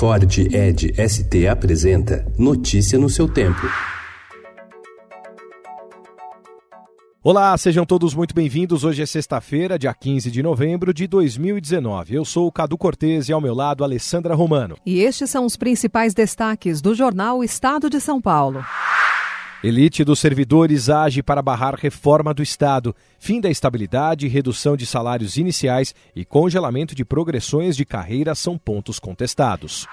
Ford Ed ST apresenta Notícia no seu tempo. Olá, sejam todos muito bem-vindos. Hoje é sexta-feira, dia 15 de novembro de 2019. Eu sou o Cadu Cortez e ao meu lado Alessandra Romano. E estes são os principais destaques do jornal Estado de São Paulo. Elite dos servidores age para barrar reforma do Estado, fim da estabilidade, redução de salários iniciais e congelamento de progressões de carreira são pontos contestados.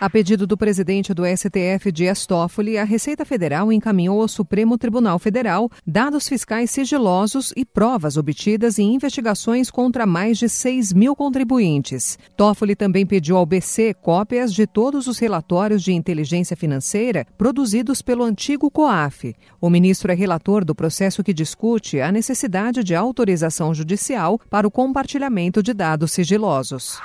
A pedido do presidente do STF, Dias Toffoli, a Receita Federal encaminhou ao Supremo Tribunal Federal dados fiscais sigilosos e provas obtidas em investigações contra mais de 6 mil contribuintes. Toffoli também pediu ao BC cópias de todos os relatórios de inteligência financeira produzidos pelo antigo COAF. O ministro é relator do processo que discute a necessidade de autorização judicial para o compartilhamento de dados sigilosos.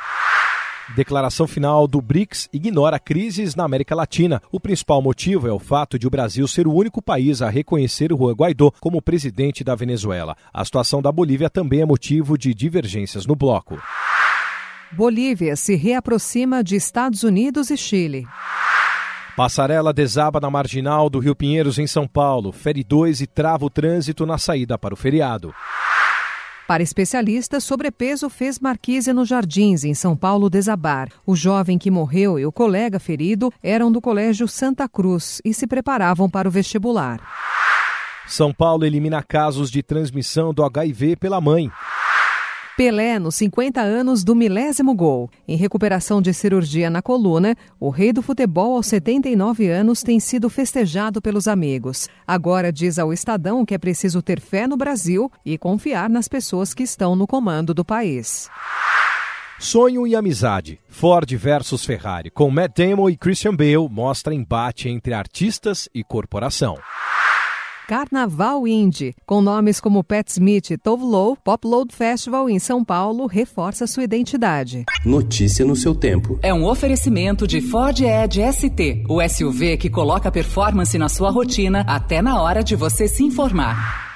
Declaração final do BRICS ignora crises na América Latina. O principal motivo é o fato de o Brasil ser o único país a reconhecer o Juan Guaidó como presidente da Venezuela. A situação da Bolívia também é motivo de divergências no bloco. Bolívia se reaproxima de Estados Unidos e Chile. Passarela desaba na marginal do Rio Pinheiros, em São Paulo, fere dois e trava o trânsito na saída para o feriado. Para especialistas, sobrepeso fez Marquise nos Jardins, em São Paulo, desabar. O jovem que morreu e o colega ferido eram do Colégio Santa Cruz e se preparavam para o vestibular. São Paulo elimina casos de transmissão do HIV pela mãe. Pelé nos 50 anos do milésimo gol. Em recuperação de cirurgia na coluna, o rei do futebol aos 79 anos tem sido festejado pelos amigos. Agora diz ao Estadão que é preciso ter fé no Brasil e confiar nas pessoas que estão no comando do país. Sonho e amizade. Ford versus Ferrari, com Matt Damon e Christian Bale, mostra embate entre artistas e corporação. Carnaval Indie, com nomes como Pat Smith e Tove Lo, Pop Load Festival em São Paulo reforça sua identidade. Notícia no seu tempo. É um oferecimento de Ford Edge ST, o SUV que coloca performance na sua rotina até na hora de você se informar.